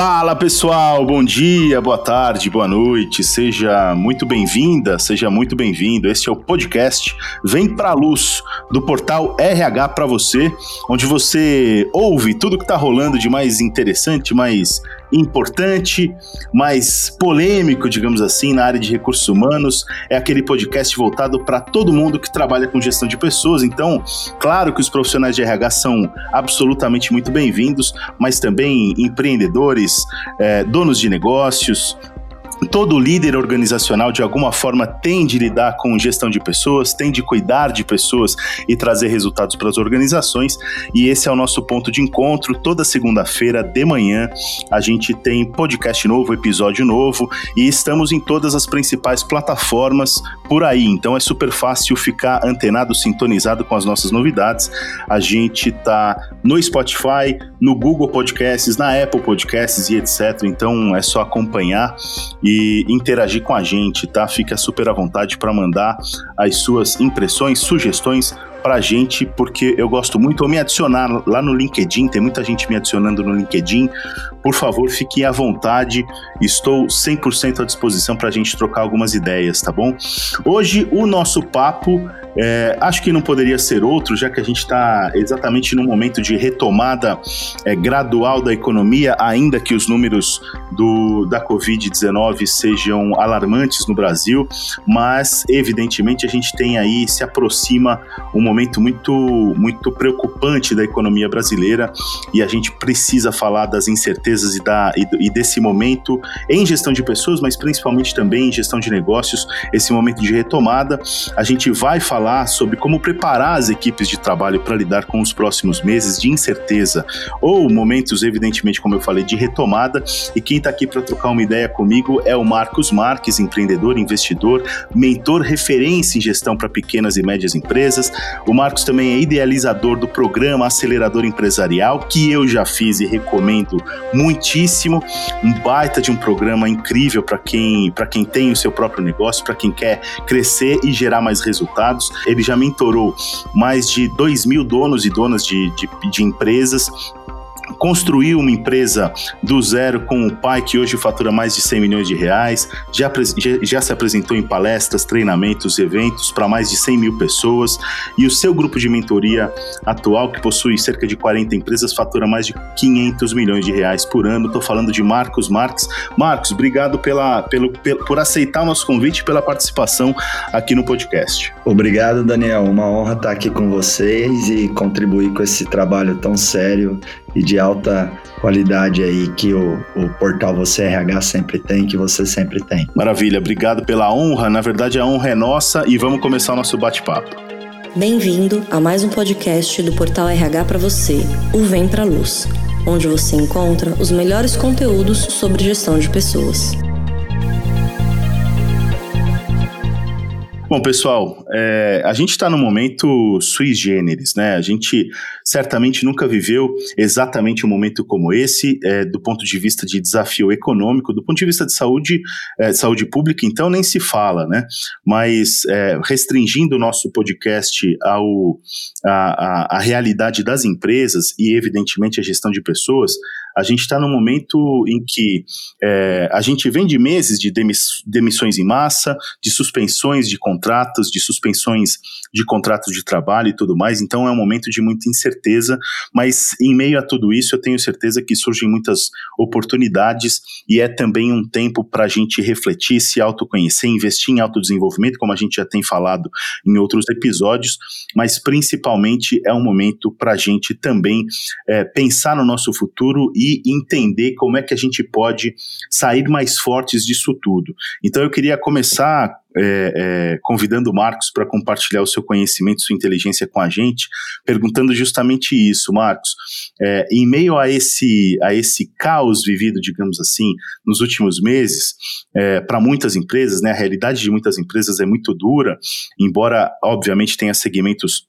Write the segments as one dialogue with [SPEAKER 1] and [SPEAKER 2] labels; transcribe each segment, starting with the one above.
[SPEAKER 1] Fala pessoal, bom dia, boa tarde, boa noite, seja muito bem-vinda, seja muito bem-vindo. Este é o podcast Vem Pra Luz do portal RH para você, onde você ouve tudo que está rolando de mais interessante, mais importante, mais polêmico, digamos assim, na área de recursos humanos. É aquele podcast voltado para todo mundo que trabalha com gestão de pessoas. Então, claro que os profissionais de RH são absolutamente muito bem-vindos, mas também empreendedores, é, donos de negócios, todo líder organizacional de alguma forma tem de lidar com gestão de pessoas, tem de cuidar de pessoas e trazer resultados para as organizações. E esse é o nosso ponto de encontro. Toda segunda-feira de manhã a gente tem podcast novo, episódio novo e estamos em todas as principais plataformas por aí. Então é super fácil ficar antenado, sintonizado com as nossas novidades. A gente tá no Spotify, no Google Podcasts, na Apple Podcasts e etc. Então é só acompanhar e interagir com a gente, tá? Fica super à vontade para mandar as suas impressões, sugestões para a gente, porque eu gosto muito, ou me adicionar lá no LinkedIn, tem muita gente me adicionando no LinkedIn. Por favor, fiquem à vontade, estou 100% à disposição para a gente trocar algumas ideias, tá bom? Hoje o nosso papo é, acho que não poderia ser outro, já que a gente está exatamente no momento de retomada é, gradual da economia, ainda que os números do, da Covid-19 sejam alarmantes no Brasil, mas evidentemente a gente tem aí, se aproxima um momento muito, muito preocupante da economia brasileira e a gente precisa falar das incertezas e, da, e, e desse momento em gestão de pessoas, mas principalmente também em gestão de negócios, esse momento de retomada. A gente vai falar sobre como preparar as equipes de trabalho para lidar com os próximos meses de incerteza ou momentos, evidentemente, como eu falei, de retomada. E quem está aqui para trocar uma ideia comigo é o Marcos Marques, empreendedor, investidor, mentor, referência em gestão para pequenas e médias empresas. O Marcos também é idealizador do programa Acelerador Empresarial, que eu já fiz e recomendo muitíssimo. Um baita de um programa incrível para quem, quem tem o seu próprio negócio, para quem quer crescer e gerar mais resultados. Ele já mentorou mais de 2 mil donos e donas de, de, de empresas construiu uma empresa do zero com o pai que hoje fatura mais de 100 milhões de reais, já, já, se apresentou em palestras, treinamentos, eventos para mais de 100 mil pessoas e o seu grupo de mentoria atual, que possui cerca de 40 empresas, fatura mais de 500 milhões de reais por ano. Estou falando de Marcos Marques. Marcos, obrigado pela, pelo, pelo, por aceitar o nosso convite e pela participação aqui no podcast.
[SPEAKER 2] Obrigado, Daniel. Uma honra estar aqui com vocês e contribuir com esse trabalho tão sério e de alta qualidade aí que o, o portal Você RH sempre tem, que você sempre tem.
[SPEAKER 1] Maravilha, obrigado pela honra. Na verdade, a honra é nossa e vamos começar o nosso bate-papo.
[SPEAKER 3] Bem-vindo a mais um podcast do portal RH para você, o Vem Pra Luz, onde você encontra os melhores conteúdos sobre gestão de pessoas.
[SPEAKER 1] Bom, pessoal, é, a gente está num momento sui generis, né? A gente certamente nunca viveu exatamente um momento como esse, é, do ponto de vista de desafio econômico, do ponto de vista de saúde, é, saúde pública, então nem se fala, né? Mas é, restringindo o nosso podcast ao, a, a, a realidade das empresas e, evidentemente, a gestão de pessoas, a gente está num momento em que é, a gente vem de meses de demiss, demissões em massa, de suspensões de contratos, de suspensões de contratos de trabalho e tudo mais, então é um momento de muita incerteza, mas em meio a tudo isso eu tenho certeza que surgem muitas oportunidades e é também um tempo para a gente refletir, se autoconhecer, investir em autodesenvolvimento, como a gente já tem falado em outros episódios, mas principalmente é um momento para a gente também é, pensar no nosso futuro e entender como é que a gente pode sair mais fortes disso tudo. Então eu queria começar é, é, convidando o Marcos para compartilhar o seu conhecimento, sua inteligência com a gente, perguntando justamente isso, Marcos. É, em meio a esse, a esse caos vivido, digamos assim, nos últimos meses, é, para muitas empresas, né, a realidade de muitas empresas é muito dura, embora, obviamente, tenha segmentos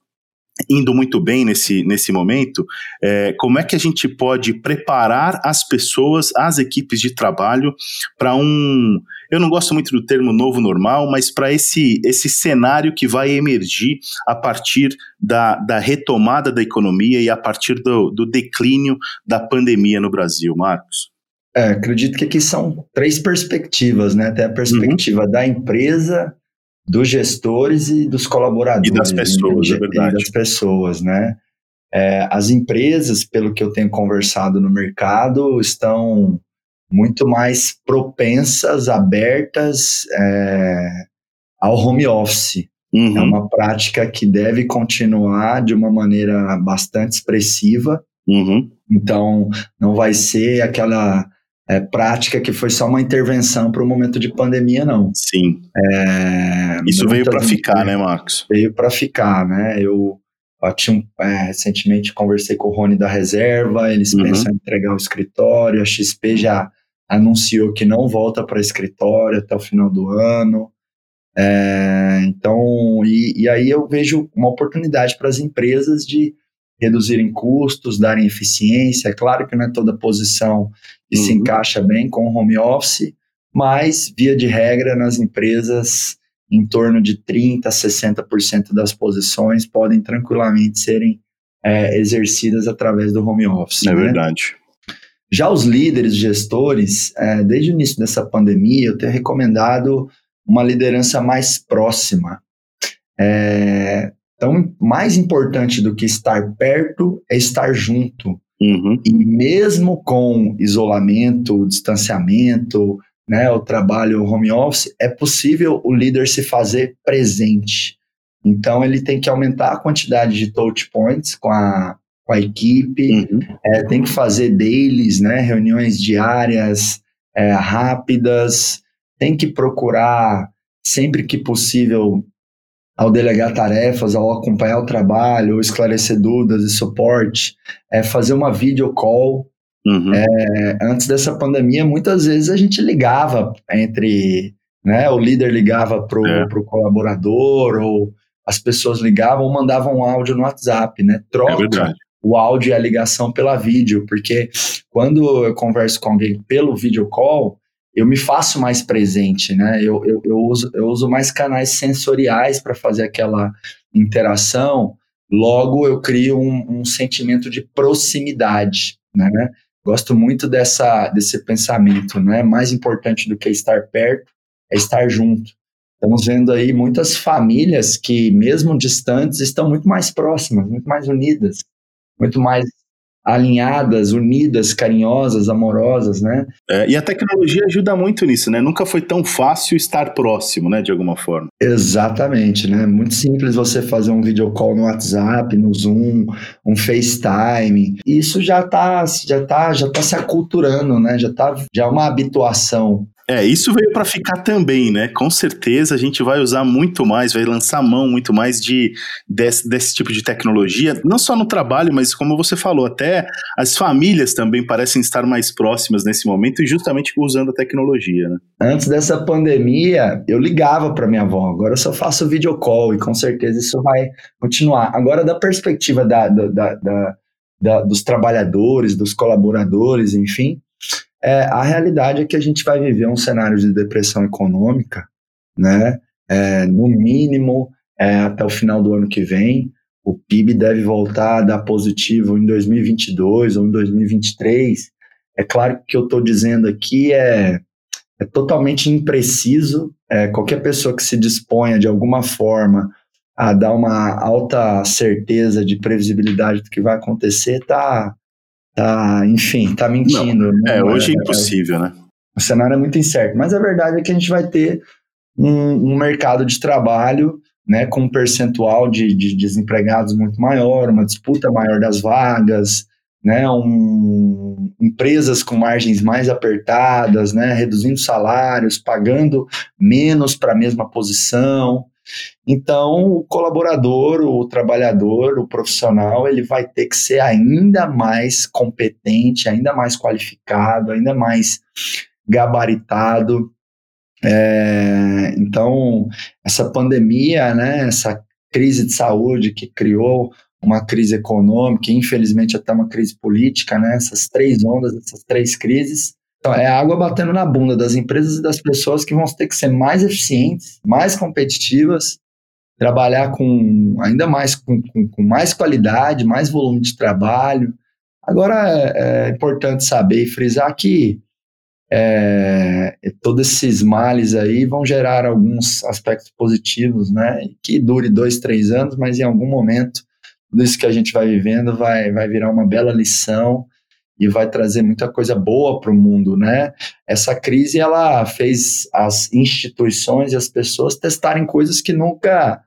[SPEAKER 1] indo muito bem nesse, nesse momento, é, como é que a gente pode preparar as pessoas, as equipes de trabalho para um, eu não gosto muito do termo novo normal, mas para esse, esse cenário que vai emergir a partir da, da retomada da economia e a partir do, do declínio da pandemia no Brasil, Marcos?
[SPEAKER 2] É, acredito que aqui são três perspectivas, né? Tem a perspectiva uhum. da empresa, dos gestores e dos colaboradores.
[SPEAKER 1] E das pessoas,
[SPEAKER 2] e,
[SPEAKER 1] é verdade.
[SPEAKER 2] E das pessoas, né? É, as empresas, pelo que eu tenho conversado no mercado, estão muito mais propensas, abertas é, ao home office. Uhum. É uma prática que deve continuar de uma maneira bastante expressiva.
[SPEAKER 1] Uhum.
[SPEAKER 2] Então, não vai ser aquela é, prática que foi só uma intervenção para o momento de pandemia, não.
[SPEAKER 1] Sim.
[SPEAKER 2] É,
[SPEAKER 1] Isso veio para ficar, né, Marcos?
[SPEAKER 2] Veio para ficar, né? Eu, eu tinha, é, recentemente conversei com o Rony da Reserva, eles uhum. pensam em entregar o escritório, a XP já anunciou que não volta para escritório até o final do ano. É, então, e, e aí eu vejo uma oportunidade para as empresas de reduzirem custos, darem eficiência. É claro que não é toda posição que uhum. se encaixa bem com o home office, mas, via de regra, nas empresas, em torno de 30% a 60% das posições podem tranquilamente serem é, exercidas através do home office.
[SPEAKER 1] É né? verdade.
[SPEAKER 2] Já os líderes, gestores, é, desde o início dessa pandemia, eu tenho recomendado uma liderança mais próxima. É, então, mais importante do que estar perto é estar junto.
[SPEAKER 1] Uhum.
[SPEAKER 2] E mesmo com isolamento, distanciamento, né, o trabalho home office, é possível o líder se fazer presente. Então, ele tem que aumentar a quantidade de touch points com a, com a equipe, uhum. é, tem que fazer dailies, né, reuniões diárias é, rápidas, tem que procurar, sempre que possível, ao delegar tarefas, ao acompanhar o trabalho, ou esclarecer dúvidas e suporte, é fazer uma video call. Uhum. É, antes dessa pandemia, muitas vezes a gente ligava entre, né, o líder ligava para o é. colaborador, ou as pessoas ligavam ou mandavam um áudio no WhatsApp, né? Troca é o áudio e a ligação pela vídeo, porque quando eu converso com alguém pelo video call, eu me faço mais presente, né? Eu, eu, eu uso, eu uso mais canais sensoriais para fazer aquela interação, logo eu crio um, um sentimento de proximidade, né? Gosto muito dessa, desse pensamento, né? Mais importante do que estar perto é estar junto. Estamos vendo aí muitas famílias que, mesmo distantes, estão muito mais próximas, muito mais unidas, muito mais alinhadas, unidas, carinhosas, amorosas, né?
[SPEAKER 1] É, e a tecnologia ajuda muito nisso, né? Nunca foi tão fácil estar próximo, né? De alguma forma.
[SPEAKER 2] Exatamente, né? Muito simples você fazer um video call no WhatsApp, no Zoom, um FaceTime. Isso já tá, já tá, já tá se aculturando, né? Já tá, já é uma habituação.
[SPEAKER 1] É, isso veio para ficar também, né? Com certeza a gente vai usar muito mais, vai lançar mão muito mais de desse, desse tipo de tecnologia, não só no trabalho, mas como você falou, até as famílias também parecem estar mais próximas nesse momento e justamente usando a tecnologia, né?
[SPEAKER 2] Antes dessa pandemia, eu ligava para minha avó, agora eu só faço video call e com certeza isso vai continuar. Agora, da perspectiva da, da, da, da dos trabalhadores, dos colaboradores, enfim, é, a realidade é que a gente vai viver um cenário de depressão econômica, né? É, no mínimo é, até o final do ano que vem. O PIB deve voltar a dar positivo em 2022 ou em 2023. É claro que o que eu estou dizendo aqui é, é totalmente impreciso. É, qualquer pessoa que se disponha de alguma forma a dar uma alta certeza de previsibilidade do que vai acontecer está tá, enfim, tá mentindo.
[SPEAKER 1] Não, é, hoje é, é impossível, é, né?
[SPEAKER 2] O cenário é muito incerto, mas a verdade é que a gente vai ter um, um mercado de trabalho né, com um percentual de, de, desempregados muito maior, uma disputa maior das vagas, né, um, empresas com margens mais apertadas, né, reduzindo salários, pagando menos para a mesma posição. Então, o colaborador, o trabalhador, o profissional, ele vai ter que ser ainda mais competente, ainda mais qualificado, ainda mais gabaritado. É, então, essa pandemia, né, essa crise de saúde que criou uma crise econômica, infelizmente até uma crise política, né, essas três ondas, essas três crises, então, é água batendo na bunda das empresas e das pessoas que vão ter que ser mais eficientes, mais competitivas, trabalhar com ainda mais com, com, com mais qualidade, mais volume de trabalho. Agora é, é, importante saber e frisar que é, todos esses males aí vão gerar alguns aspectos positivos, né? Que dure dois, três anos, mas em algum momento tudo isso que a gente vai vivendo vai, vai virar uma bela lição e vai trazer muita coisa boa para o mundo, né? Essa crise ela fez as instituições e as pessoas testarem coisas que nunca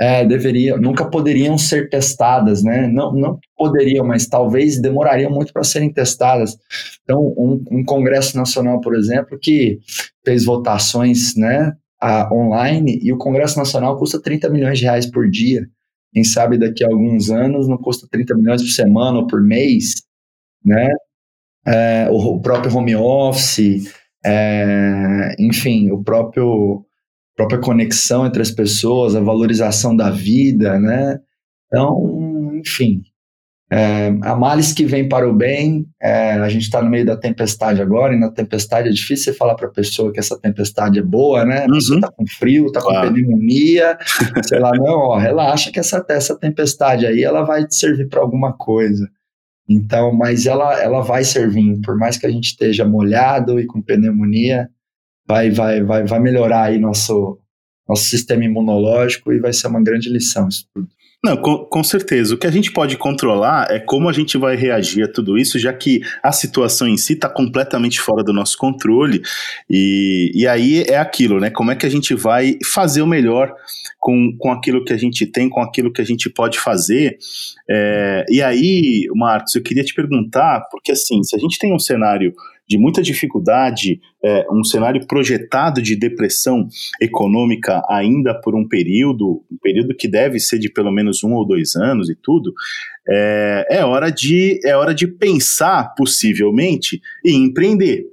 [SPEAKER 2] é, deveriam, nunca poderiam ser testadas, né? Não, não poderiam, mas talvez demorariam muito para serem testadas. Então, um, um, Congresso Nacional, por exemplo, que fez votações, né, a, online e o Congresso Nacional custa 30 milhões de reais por dia. Quem sabe daqui a alguns anos não custa 30 milhões por semana ou por mês, né? É, o, o, próprio home office, é, enfim, o próprio própria conexão entre as pessoas, a valorização da vida, né? Então, enfim, é, há males que vêm para o bem. É, a gente está no meio da tempestade agora, e na tempestade é difícil você falar para a pessoa que essa tempestade é boa, né? A pessoa está uhum. com frio, está com pneumonia, sei lá, não, ó, relaxa que essa, essa tempestade aí ela vai te servir para alguma coisa. Então, mas ela, ela vai servir, por mais que a gente esteja molhado e com pneumonia, vai, vai, vai, vai melhorar aí nosso, nosso sistema imunológico e vai ser uma grande lição isso tudo.
[SPEAKER 1] Não, com, com, certeza. O que a gente pode controlar é como a gente vai reagir a tudo isso, já que a situação em si está completamente fora do nosso controle. E, e aí é aquilo, né? Como é que a gente vai fazer o melhor com, com aquilo que a gente tem, com aquilo que a gente pode fazer. É, e aí, Marcos, eu queria te perguntar, porque assim, se a gente tem um cenário de muita dificuldade, é, um cenário projetado de depressão econômica ainda por um período, um período que deve ser de pelo menos um ou dois anos e tudo, é, é hora de é hora de pensar possivelmente em empreender.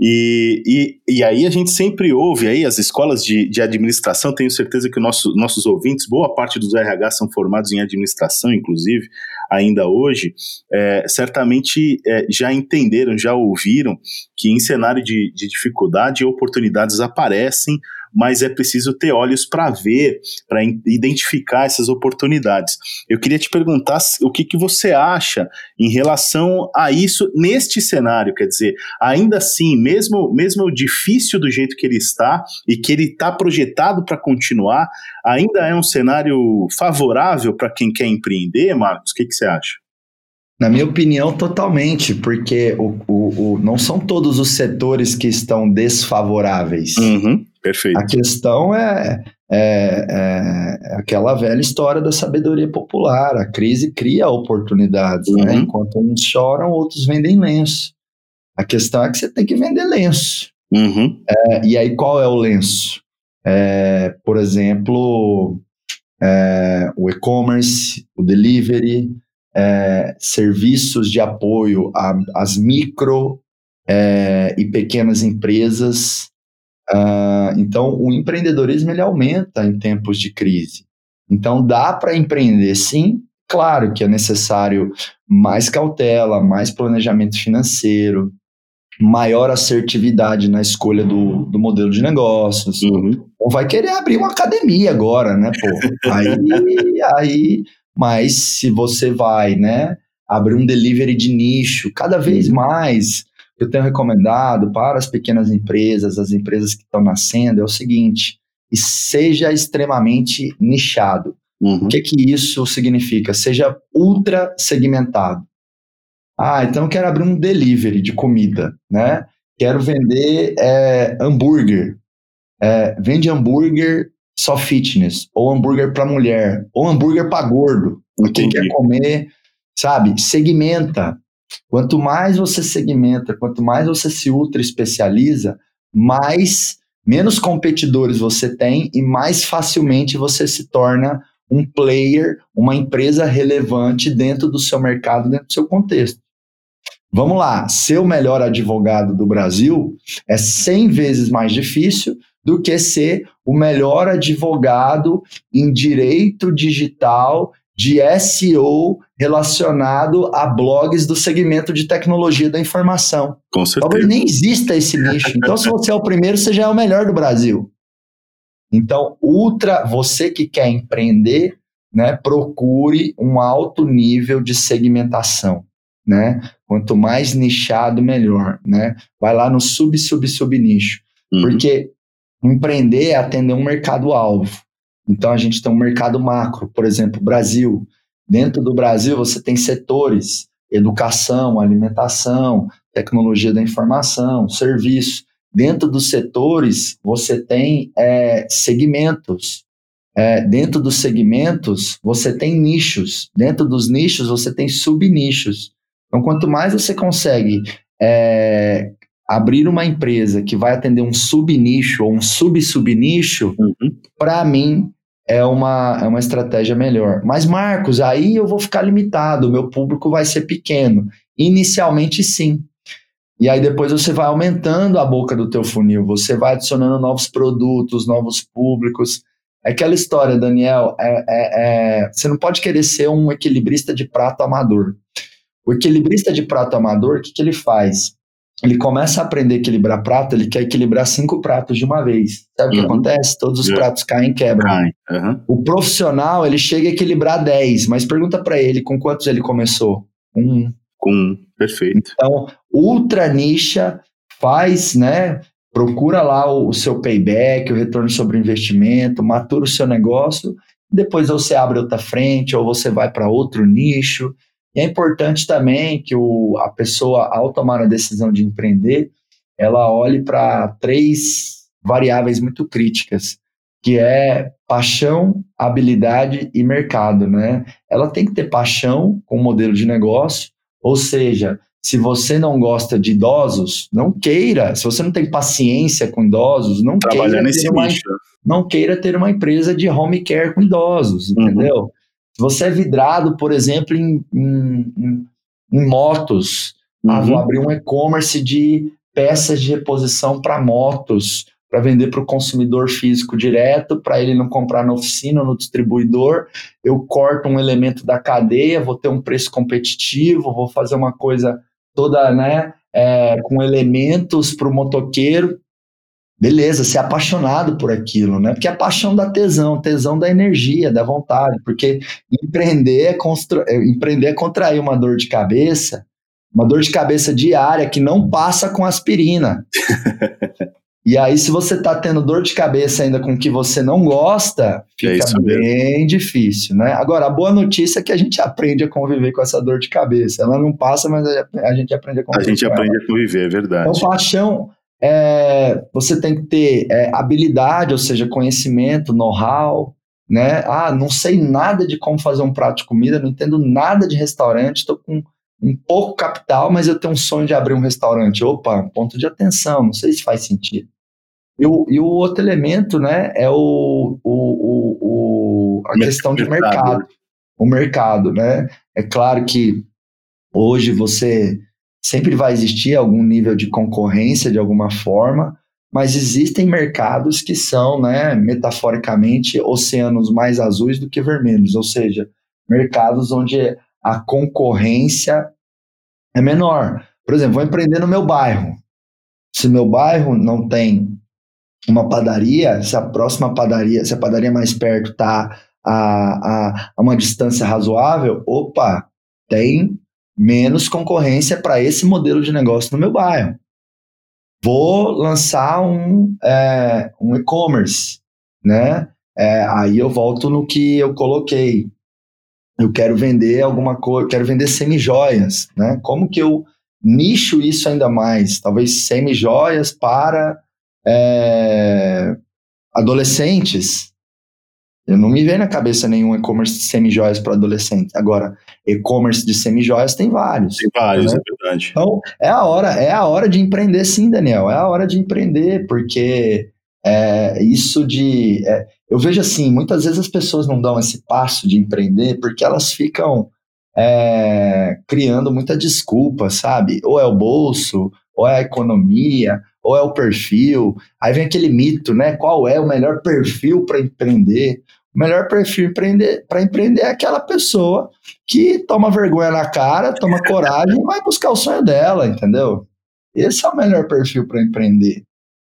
[SPEAKER 1] E, e, e aí a gente sempre ouve aí as escolas de, de administração, tenho certeza que nosso, nossos ouvintes, boa parte dos RH são formados em administração, inclusive, ainda hoje, é, certamente é, já entenderam, já ouviram que em cenário de, de dificuldade oportunidades aparecem mas é preciso ter olhos para ver, para identificar essas oportunidades. Eu queria te perguntar o que, que você acha em relação a isso neste cenário, quer dizer, ainda assim, mesmo, mesmo difícil do jeito que ele está e que ele está projetado para continuar, ainda é um cenário favorável para quem quer empreender, Marcos? O que, que você acha?
[SPEAKER 2] Na minha opinião, totalmente, porque o, o, o, não são todos os setores que estão desfavoráveis.
[SPEAKER 1] Uhum, perfeito.
[SPEAKER 2] A questão é, é, é, aquela velha história da sabedoria popular. A crise cria oportunidades, né? uhum. né? Enquanto uns choram, outros vendem lenço. A questão é que você tem que vender lenço.
[SPEAKER 1] Uhum.
[SPEAKER 2] É, e aí, qual é o lenço? É, por exemplo, é, o e-commerce, o delivery, é, serviços de apoio às micro é, e pequenas empresas. Uh, então, o empreendedorismo ele aumenta em tempos de crise. Então, dá para empreender sim. Claro que é necessário mais cautela, mais planejamento financeiro, maior assertividade na escolha do, do modelo de negócios.
[SPEAKER 1] Uhum.
[SPEAKER 2] Ou vai querer abrir uma academia agora, né, pô? Aí, aí mas se você vai, né, abrir um delivery de nicho, cada vez mais, eu tenho recomendado para as pequenas empresas, as empresas que estão nascendo, é o seguinte, e seja extremamente nichado.
[SPEAKER 1] Uhum.
[SPEAKER 2] O que que isso significa? Seja ultra segmentado. Ah, então eu quero abrir um delivery de comida, né? Quero vender é, hambúrguer. É, vende hambúrguer só fitness, ou hambúrguer para mulher, ou hambúrguer para gordo. Quem quer comer, sabe? Segmenta. Quanto mais você segmenta, quanto mais você se ultra especializa, mais menos competidores você tem e mais facilmente você se torna um player, uma empresa relevante dentro do seu mercado, dentro do seu contexto. Vamos lá, ser o melhor advogado do Brasil é 100 vezes mais difícil do que ser o melhor advogado em direito digital de SEO relacionado a blogs do segmento de tecnologia da informação.
[SPEAKER 1] Com certeza.
[SPEAKER 2] Talvez nem exista esse nicho. Então, se você é o primeiro, você já é o melhor do Brasil. Então, ultra, você que quer empreender, né, procure um alto nível de segmentação. né? Quanto mais nichado, melhor, né? Vai lá no sub, sub, sub nicho. Uhum. Porque empreender é atender um mercado-alvo. Então a gente tem um mercado macro, por exemplo, Brasil. Dentro do Brasil você tem setores, educação, alimentação, tecnologia da informação, serviço. Dentro dos setores você tem é, segmentos. É, dentro dos segmentos você tem nichos. Dentro dos nichos você tem subnichos. Então quanto mais você consegue é, abrir uma empresa que vai atender um subnicho ou um sub-subnicho, uhum. para mim é uma, é uma estratégia melhor. Mas, Marcos, aí eu vou ficar limitado, o meu público vai ser pequeno. Inicialmente, sim. E aí depois você vai aumentando a boca do teu funil, você vai adicionando novos produtos, novos públicos. É aquela história, Daniel, é, é, é, você não pode querer ser um equilibrista de prato amador. O equilibrista de prato amador, o que, que ele faz? Ele começa a aprender a equilibrar prato, ele quer equilibrar cinco pratos de uma vez. Sabe o que uhum. acontece? Todos os pratos caem e quebram. Uhum. O profissional, ele chega a equilibrar 10, mas pergunta para ele com quantos ele começou? Um.
[SPEAKER 1] Com um, perfeito.
[SPEAKER 2] Então, ultra nicha, faz, né? Procura lá o, o seu payback, o retorno sobre o investimento, matura o seu negócio, depois você abre outra frente ou você vai para outro nicho. E é importante também que o, a pessoa, ao tomar a decisão de empreender, ela olhe para três variáveis muito críticas, que é paixão, habilidade e mercado, né? Ela tem que ter paixão com o modelo de negócio, ou seja, se você não gosta de idosos, não queira. Se você não tem paciência com idosos, não queira ter uma, não queira ter uma empresa de home care com idosos, uhum. Se você é vidrado, por exemplo, em, em, em, em motos, uhum. ah, vou abrir um e-commerce de peças de reposição para motos, para vender para o consumidor físico direto, para ele não comprar na oficina ou no distribuidor. Eu corto um elemento da cadeia, vou ter um preço competitivo, vou fazer uma coisa toda né, é, com elementos para o motoqueiro beleza, ser apaixonado por aquilo, né? Porque a paixão dá tesão, tesão da energia, da vontade, porque empreender é, constru... É, empreender é contrair uma dor de cabeça, uma dor de cabeça diária que não passa com aspirina. e aí, se você tá tendo dor de cabeça ainda com o que você não gosta, fica é bem difícil, né? Agora, a boa notícia é que a gente aprende a conviver com essa dor de cabeça. Ela não passa, mas a gente aprende a conviver.
[SPEAKER 1] A gente aprende a conviver, é verdade.
[SPEAKER 2] Então, paixão é, você tem que ter é, habilidade, ou seja, conhecimento, know-how, né? Ah, não sei nada de como fazer um prato de comida, não entendo nada de restaurante, estou com um pouco capital, mas eu tenho um sonho de abrir um restaurante. Opa, ponto de atenção, não sei se faz sentido. E o, e o outro elemento, né, é o, o, o, o a questão de mercado. O mercado, né? É claro que hoje você Sempre vai existir algum nível de concorrência de alguma forma, mas existem mercados que são, né, metaforicamente, oceanos mais azuis do que vermelhos, ou seja, mercados onde a concorrência é menor. Por exemplo, vou empreender no meu bairro. Se meu bairro não tem uma padaria, se a próxima padaria, se a padaria mais perto está a, a, a uma distância razoável, opa, tem menos concorrência para esse modelo de negócio no meu bairro. Vou lançar um, é, um e-commerce, né? É, aí eu volto no que eu coloquei. Eu quero vender alguma coisa, quero vender semi-joias, né? Como que eu nicho isso ainda mais? Talvez semi-joias para é, adolescentes, eu não me vem na cabeça nenhum e-commerce de semi-joias para adolescente. Agora, e-commerce de semi-joias tem vários.
[SPEAKER 1] Tem vários, né? é verdade.
[SPEAKER 2] Então, é a hora, é a hora de empreender sim, Daniel. É a hora de empreender, porque é, isso de. É, eu vejo assim, muitas vezes as pessoas não dão esse passo de empreender porque elas ficam é, criando muita desculpa, sabe? Ou é o bolso, ou é a economia, ou é o perfil. Aí vem aquele mito, né? Qual é o melhor perfil para empreender? O melhor perfil para empreender é aquela pessoa que toma vergonha na cara, toma coragem e vai buscar o sonho dela, entendeu? Esse é o melhor perfil para empreender.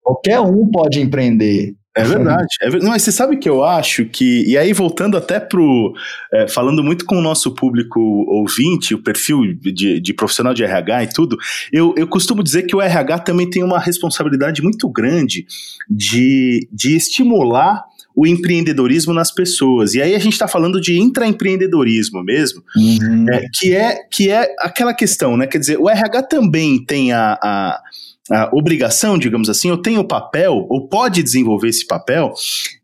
[SPEAKER 2] Qualquer um pode empreender.
[SPEAKER 1] É verdade. É mas você sabe que eu acho que. E aí, voltando até pro. É, falando muito com o nosso público ouvinte, o perfil de, de, profissional de RH e tudo, eu, eu costumo dizer que o RH também tem uma responsabilidade muito grande de, de estimular o empreendedorismo nas pessoas. E aí a gente está falando de intraempreendedorismo mesmo, uhum. é, que, é, que é aquela questão, né? Quer dizer, o RH também tem a, a a obrigação, digamos assim, ou tem o papel, ou pode desenvolver esse papel,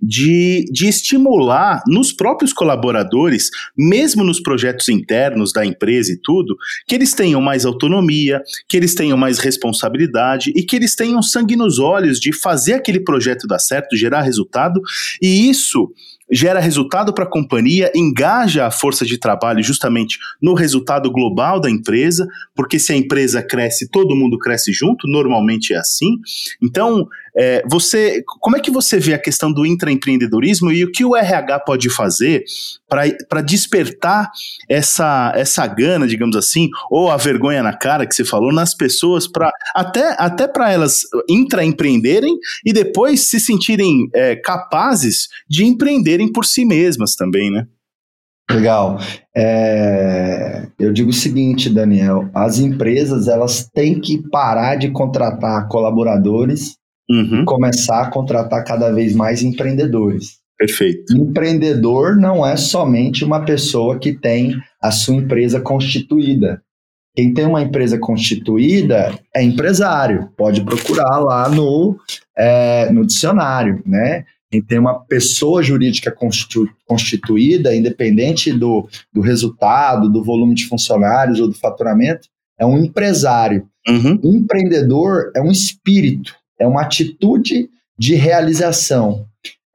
[SPEAKER 1] de, de estimular nos próprios colaboradores, mesmo nos projetos internos da empresa e tudo, que eles tenham mais autonomia, que eles tenham mais responsabilidade e que eles tenham sangue nos olhos de fazer aquele projeto dar certo, gerar resultado, e isso gera resultado para a companhia, engaja a força de trabalho justamente no resultado global da empresa, porque se a empresa cresce, todo mundo cresce junto, normalmente é assim. Então, é, você, como é que você vê a questão do intraempreendedorismo e o que o RH pode fazer para despertar essa, essa gana, digamos assim, ou a vergonha na cara que você falou, nas pessoas, para até, até para elas intraempreenderem e depois se sentirem é, capazes de empreenderem por si mesmas também, né?
[SPEAKER 2] Legal. É, eu digo o seguinte, Daniel: as empresas elas têm que parar de contratar colaboradores uhum. e começar a contratar cada vez mais empreendedores.
[SPEAKER 1] Perfeito.
[SPEAKER 2] Empreendedor não é somente uma pessoa que tem a sua empresa constituída. Quem tem uma empresa constituída é empresário. Pode procurar lá no, é, no dicionário, né? Quem tem uma pessoa jurídica constitu, constituída, independente do, do resultado, do volume de funcionários ou do faturamento, é um empresário. Uhum. Um empreendedor é um espírito, é uma atitude de realização.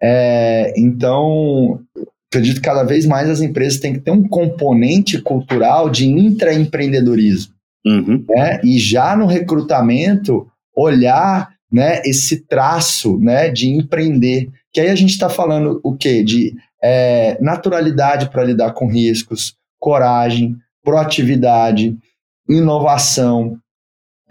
[SPEAKER 2] É, então, acredito que cada vez mais as empresas têm que ter um componente cultural de intraempreendedorismo. Uhum. Né? E já no recrutamento, olhar né, esse traço né, de empreender. Que aí a gente está falando o quê? De é, naturalidade para lidar com riscos, coragem, proatividade, inovação,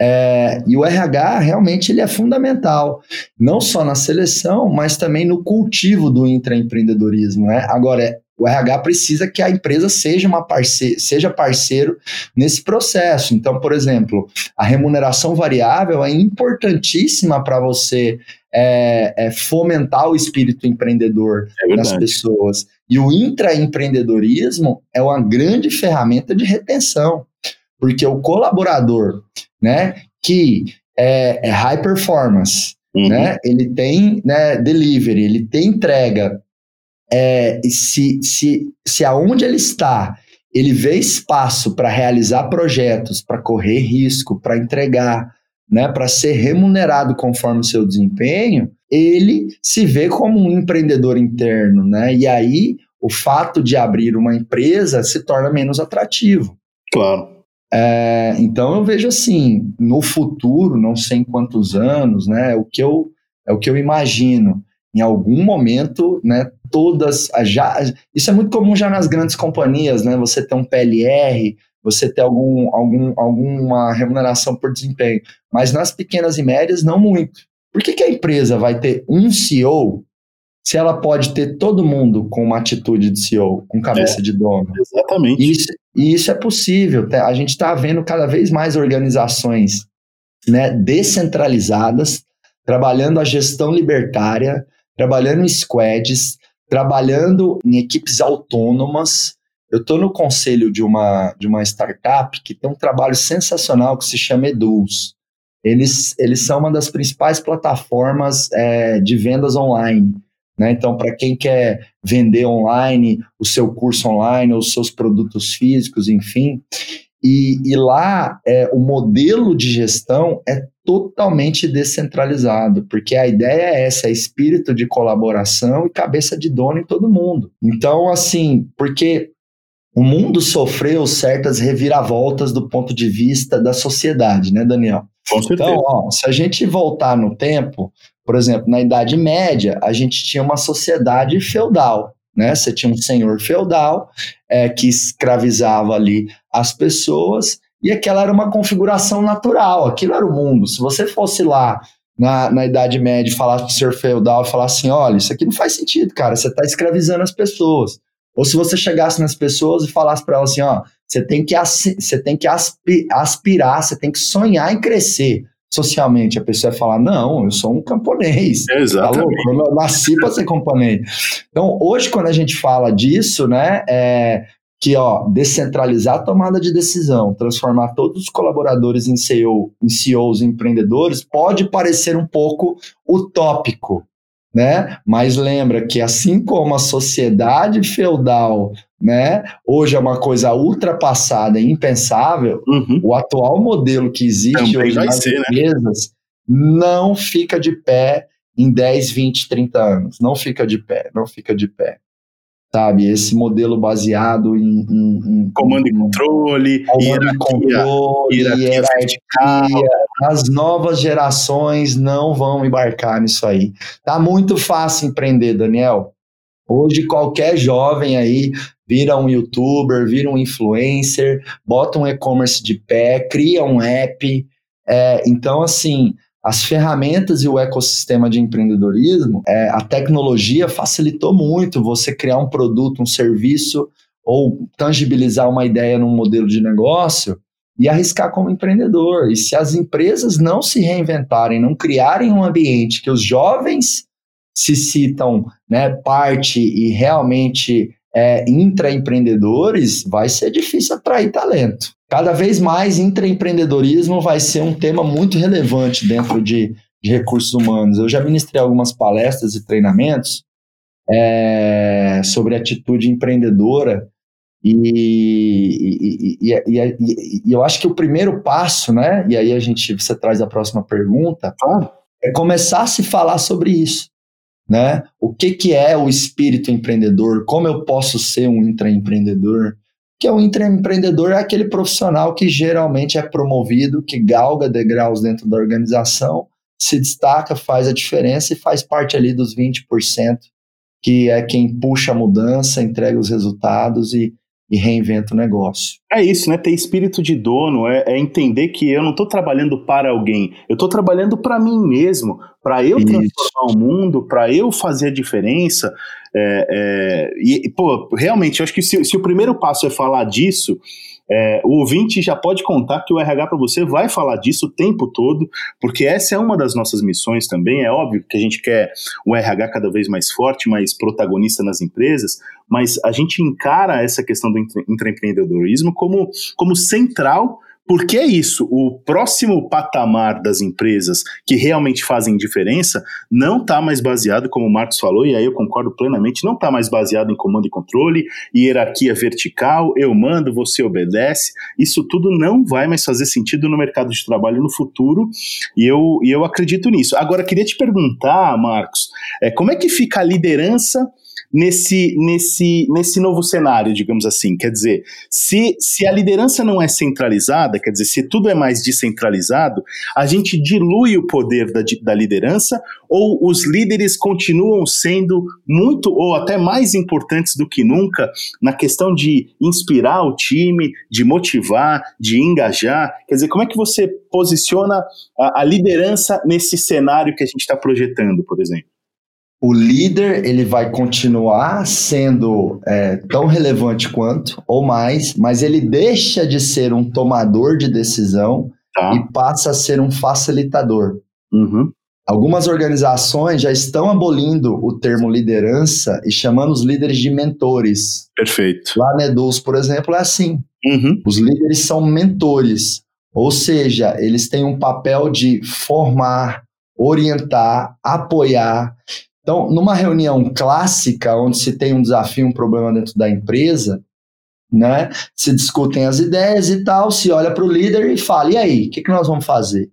[SPEAKER 2] é, e o RH realmente ele é fundamental, não só na seleção, mas também no cultivo do intraempreendedorismo. Né? Agora, o RH precisa que a empresa seja, uma parceiro, seja parceiro nesse processo. Então, por exemplo, a remuneração variável é importantíssima para você é, é, fomentar o espírito empreendedor é das pessoas. E o intraempreendedorismo é uma grande ferramenta de retenção, porque o colaborador né? Que é, é high performance, uhum. né? Ele tem né, delivery, ele tem entrega. É, se, se, se aonde ele está, ele vê espaço para realizar projetos, para correr risco, para entregar, né, para ser remunerado conforme o seu desempenho, ele se vê como um empreendedor interno, né? E aí o fato de abrir uma empresa se torna menos atrativo.
[SPEAKER 1] Claro.
[SPEAKER 2] É, então eu vejo assim, no futuro, não sei em quantos anos, né, o que eu, é o que eu imagino. Em algum momento, né, todas já isso é muito comum já nas grandes companhias, né? Você ter um PLR, você ter algum, algum, alguma remuneração por desempenho, mas nas pequenas e médias não muito. Por que, que a empresa vai ter um CEO se ela pode ter todo mundo com uma atitude de CEO, com cabeça é, de dono?
[SPEAKER 1] Exatamente.
[SPEAKER 2] Isso, e isso é possível. Tá? A gente está vendo cada vez mais organizações né, descentralizadas, trabalhando a gestão libertária, trabalhando em squads, trabalhando em equipes autônomas. Eu estou no conselho de uma, de uma startup que tem um trabalho sensacional que se chama Eduz. Eles, eles são uma das principais plataformas é, de vendas online. Né? Então, para quem quer vender online, o seu curso online, os seus produtos físicos, enfim. E, e lá é, o modelo de gestão é totalmente descentralizado, porque a ideia é essa, é espírito de colaboração e cabeça de dono em todo mundo. Então, assim, porque o mundo sofreu certas reviravoltas do ponto de vista da sociedade, né, Daniel?
[SPEAKER 1] Com certeza.
[SPEAKER 2] Então, ó, se a gente voltar no tempo, por exemplo, na Idade Média, a gente tinha uma sociedade feudal. Né? Você tinha um senhor feudal é, que escravizava ali as pessoas e aquela era uma configuração natural, aquilo era o mundo. Se você fosse lá na, na Idade Média, falar para o senhor feudal, falar assim, olha, isso aqui não faz sentido, cara, você está escravizando as pessoas. Ou se você chegasse nas pessoas e falasse para elas assim, ó, você tem que, você tem que aspirar, você tem que sonhar em crescer socialmente. A pessoa falar, não, eu sou um camponês.
[SPEAKER 1] Exatamente.
[SPEAKER 2] Tá eu nasci para ser camponês. Então, hoje, quando a gente fala disso, né, é, que ó, descentralizar a tomada de decisão, transformar todos os colaboradores em, CEO, em CEOs, empreendedores, pode parecer um pouco utópico, né? Mas lembra que assim como a sociedade feudal, né, hoje é uma coisa ultrapassada e impensável, uhum. o atual modelo que existe
[SPEAKER 1] Também
[SPEAKER 2] hoje nas ser, né? empresas né? não fica de pé em 10, 20, 30 anos. Não fica de pé, não fica de pé sabe? Esse modelo baseado em, em,
[SPEAKER 1] em comando e controle,
[SPEAKER 2] comando controle, hierarquia, hierarquia. As novas gerações não vão embarcar nisso aí. Tá muito fácil empreender, Daniel. Hoje qualquer jovem aí vira um youtuber, vira um influencer, bota um e-commerce de pé, cria um app. É, então, assim, as ferramentas e o ecossistema de empreendedorismo, é, a tecnologia facilitou muito você criar um produto, um serviço ou tangibilizar uma ideia num modelo de negócio e arriscar como empreendedor. E se as empresas não se reinventarem, não criarem um ambiente que os jovens se citam né, parte e realmente é, intraempreendedores, vai ser difícil atrair talento. Cada vez mais intraempreendedorismo vai ser um tema muito relevante dentro de, de recursos humanos. Eu já ministrei algumas palestras e treinamentos é, sobre atitude empreendedora e, e, e, e, eu acho que o primeiro passo, né? E aí a gente você traz a próxima pergunta, é começar a se falar sobre isso né? O que, que é o espírito empreendedor? Como eu posso ser um intraempreendedor? Que o intraempreendedor é aquele profissional que geralmente é promovido, que galga degraus dentro da organização, se destaca, faz a diferença e faz parte ali dos 20%, que é quem puxa a mudança, entrega os resultados e, e reinventa o negócio.
[SPEAKER 1] É isso, né? Ter espírito de dono é, é entender que eu não estou trabalhando para alguém, eu estou trabalhando para mim mesmo, para eu isso. transformar o mundo, para eu fazer a diferença. É, é, e, pô, realmente, eu acho que se, se o primeiro passo é falar disso, é, o ouvinte já pode contar que o RH para você vai falar disso o tempo todo, porque essa é uma das nossas missões também. É óbvio que a gente quer o RH cada vez mais forte, mais protagonista nas empresas, mas a gente encara essa questão do intraempreendedorismo como, como central porque é isso, o próximo patamar das empresas que realmente fazem diferença não está mais baseado, como o Marcos falou, e aí eu concordo plenamente, não está mais baseado em comando e controle, hierarquia vertical, eu mando, você obedece. Isso tudo não vai mais fazer sentido no mercado de trabalho no futuro, e eu, e eu acredito nisso. Agora, queria te perguntar, Marcos, é, como é que fica a liderança nesse, nesse, nesse novo cenário, digamos assim. Quer dizer, se, se a liderança não é centralizada, quer dizer, se tudo é mais descentralizado, a gente dilui o poder da, da liderança ou os líderes continuam sendo muito ou até mais importantes do que nunca na questão de inspirar o time, de motivar, de engajar? Quer dizer, como é que você posiciona a, a liderança nesse cenário que a gente está projetando, por exemplo?
[SPEAKER 2] O líder ele vai continuar sendo é, tão relevante quanto ou mais, mas ele deixa de ser um tomador de decisão tá. e passa a ser um facilitador.
[SPEAKER 1] Uhum.
[SPEAKER 2] Algumas organizações já estão abolindo o termo liderança e chamando os líderes de mentores.
[SPEAKER 1] Perfeito.
[SPEAKER 2] Lá na Eduz, por exemplo, é assim.
[SPEAKER 1] Uhum.
[SPEAKER 2] Os líderes são mentores, ou seja, eles têm um papel de formar, orientar, apoiar então, numa reunião clássica, onde se tem um desafio, um problema dentro da empresa, né, se discutem as ideias e tal, se olha para o líder e fala, e aí, o que, que nós vamos fazer?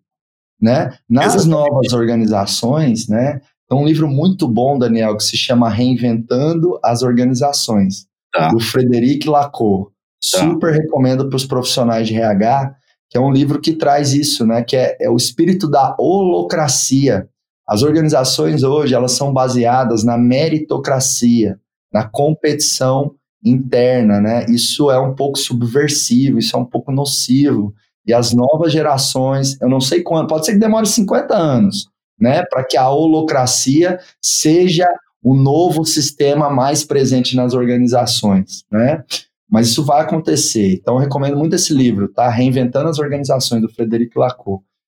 [SPEAKER 2] Né? Nas Exatamente. novas organizações, né, tem um livro muito bom, Daniel, que se chama Reinventando as Organizações, tá. do Frederic Lacaux. Tá. Super recomendo para os profissionais de RH, que é um livro que traz isso, né, que é, é o espírito da holocracia. As organizações hoje, elas são baseadas na meritocracia, na competição interna, né? Isso é um pouco subversivo, isso é um pouco nocivo. E as novas gerações, eu não sei quando, pode ser que demore 50 anos, né, para que a holocracia seja o novo sistema mais presente nas organizações, né? Mas isso vai acontecer. Então, eu recomendo muito esse livro, tá? Reinventando as Organizações, do Frederico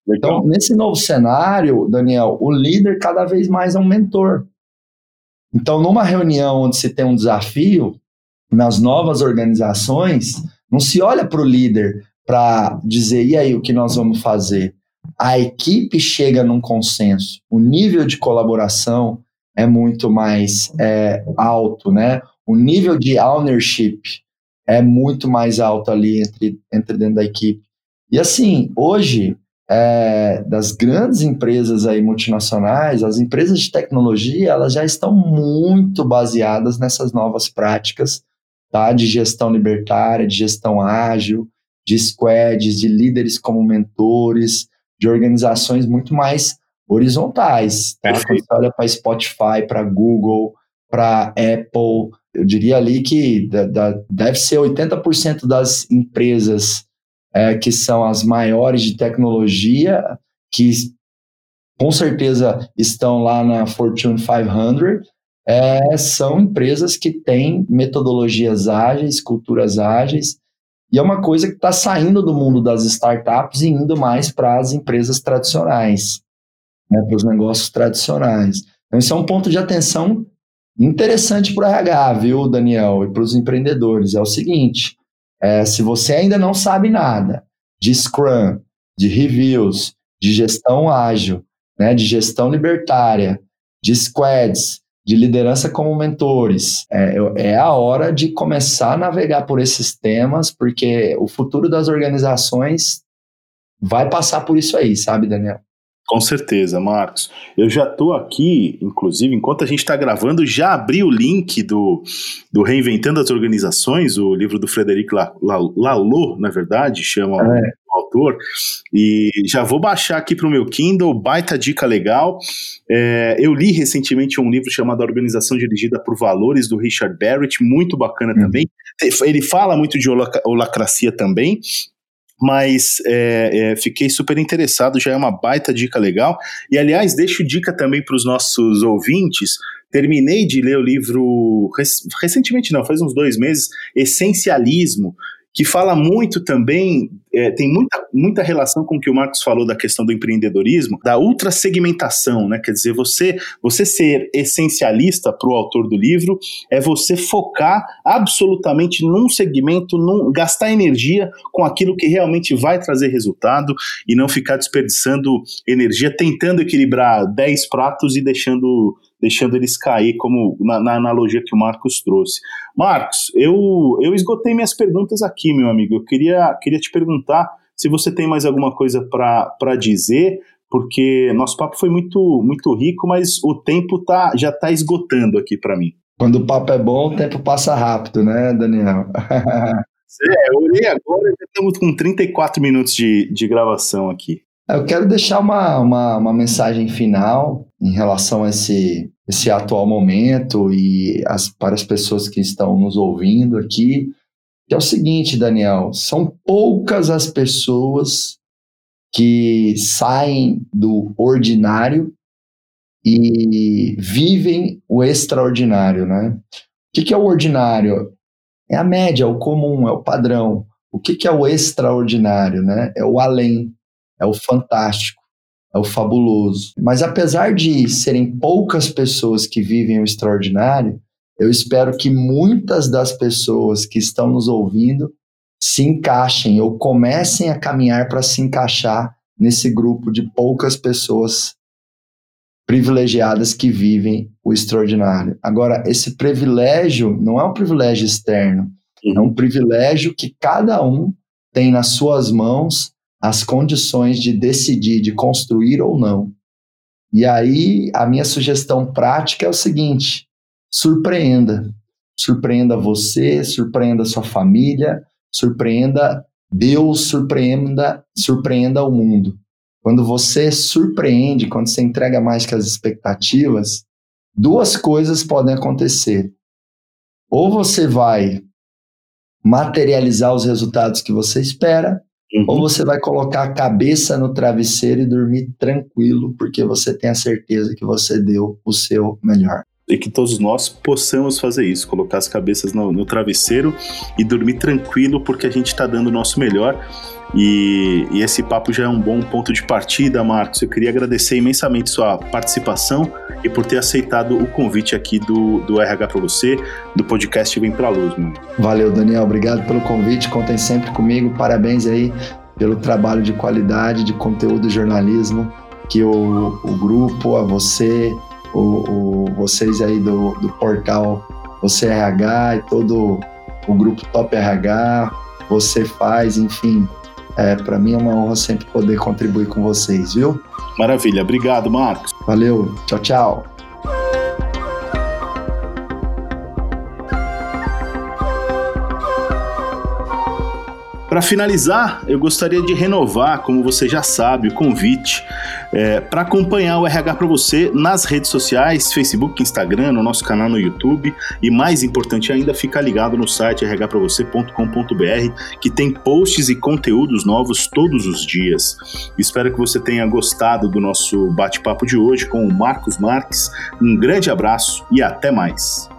[SPEAKER 2] Lacaux. Então, nesse novo cenário, Daniel, o líder cada vez mais é um mentor. Então, numa reunião onde se tem um desafio, nas novas organizações, não se olha para o líder para dizer, e aí, o que nós vamos fazer? A equipe chega num consenso. O nível de colaboração é muito mais é, alto, né? O nível de ownership é muito mais alto ali entre, entre dentro da equipe. E assim, hoje, é, das grandes empresas aí multinacionais, as empresas de tecnologia, elas já estão muito baseadas nessas novas práticas tá? de gestão libertária, de gestão ágil, de squads, de líderes como mentores, de organizações muito mais horizontais. Tá? Quando você olha para Spotify, para Google, para Apple, eu diria ali que da, da, deve ser 80% das empresas é, que são as maiores de tecnologia, que com certeza estão lá na Fortune 500, é, são empresas que têm metodologias ágeis, culturas ágeis, e é uma coisa que está saindo do mundo das startups e indo mais para as empresas tradicionais, né, para os negócios tradicionais. Então, isso é um ponto de atenção interessante para o RH, viu, Daniel, e para os empreendedores. É o seguinte: é, se você ainda não sabe nada de Scrum, de reviews, de gestão ágil, né, de gestão libertária, de squads, de liderança como mentores. É, é a hora de começar a navegar por esses temas, porque o futuro das organizações vai passar por isso aí, sabe, Daniel?
[SPEAKER 1] Com certeza, Marcos. Eu já estou aqui, inclusive, enquanto a gente está gravando, já abri o link do, do Reinventando as Organizações, o livro do Frederic Laloux, na verdade, chama é autor, e já vou baixar aqui para o meu Kindle, baita dica legal. É, eu li recentemente um livro chamado Organização Dirigida por Valores, do Richard Barrett, muito bacana uhum. também. Ele fala muito de holacracia também, mas é, é, fiquei super interessado, já é uma baita dica legal. E aliás, deixo dica também para os nossos ouvintes. Terminei de ler o livro recentemente, não, faz uns dois meses, Essencialismo, que fala muito também, é, tem muita, muita relação com o que o Marcos falou da questão do empreendedorismo, da ultra segmentação, né? Quer dizer, você, você ser essencialista para o autor do livro é você focar absolutamente num segmento, num, gastar energia com aquilo que realmente vai trazer resultado e não ficar desperdiçando energia tentando equilibrar 10 pratos e deixando deixando eles cair, como na, na, analogia que o Marcos trouxe. Marcos, eu, eu esgotei minhas perguntas aqui, meu amigo. Eu queria, queria te perguntar se você tem mais alguma coisa para dizer, porque nosso papo foi muito, muito rico, mas o tempo tá, já está esgotando aqui para mim.
[SPEAKER 2] Quando o papo é bom, o tempo passa rápido, né, Daniel?
[SPEAKER 1] é, eu olhei agora, já estamos com 34 minutos de, de gravação aqui.
[SPEAKER 2] Eu quero deixar uma, uma, uma, mensagem final em relação a esse, esse atual momento e as, para as pessoas que estão nos ouvindo aqui, que é o seguinte, Daniel, são poucas as pessoas que saem do ordinário e vivem o extraordinário, né? O que, que é o ordinário? É a média, é o comum, é o padrão. O que, que é o extraordinário, né? É o além é o fantástico, é o fabuloso. Mas apesar de serem poucas pessoas que vivem o extraordinário, eu espero que muitas das pessoas que estão nos ouvindo se encaixem ou comecem a caminhar para se encaixar nesse grupo de poucas pessoas privilegiadas que vivem o extraordinário. Agora, esse privilégio não é um privilégio externo, é um privilégio que cada um tem nas suas mãos as condições de decidir, de construir ou não. E aí, a minha sugestão prática é o seguinte: surpreenda. Surpreenda você, surpreenda sua família, surpreenda Deus, surpreenda, surpreenda o mundo. Quando você surpreende, quando você entrega mais que as expectativas, duas coisas podem acontecer. Ou você vai materializar os resultados que você espera, Uhum. Ou você vai colocar a cabeça no travesseiro e dormir tranquilo, porque você tem a certeza que você deu o seu melhor
[SPEAKER 1] e que todos nós possamos fazer isso, colocar as cabeças no, no travesseiro e dormir tranquilo, porque a gente está dando o nosso melhor. E, e, esse papo já é um bom ponto de partida, Marcos. Eu queria agradecer imensamente sua participação e por ter aceitado o convite aqui do, do RH para você, do podcast Vem Pra Luz. Mano.
[SPEAKER 2] Valeu, Daniel. Obrigado pelo convite. Contem sempre comigo. Parabéns aí pelo trabalho de qualidade, de conteúdo e jornalismo que o, o grupo, a você, o, o, vocês aí do, do portal Você RH e todo o grupo Top RH, você faz, enfim. É, para mim é uma honra sempre poder contribuir com vocês, viu?
[SPEAKER 1] Maravilha, obrigado, Marcos.
[SPEAKER 2] Valeu, tchau, tchau.
[SPEAKER 1] Para finalizar, eu gostaria de renovar, como você já sabe, o convite é, para acompanhar o RH para você nas redes sociais, Facebook, Instagram, no nosso canal no YouTube e mais importante ainda, ficar ligado no site rhpravocê.com.br que tem posts e conteúdos novos todos os dias. Espero que você tenha gostado do nosso bate-papo de hoje com o Marcos Marques. Um grande abraço e até mais.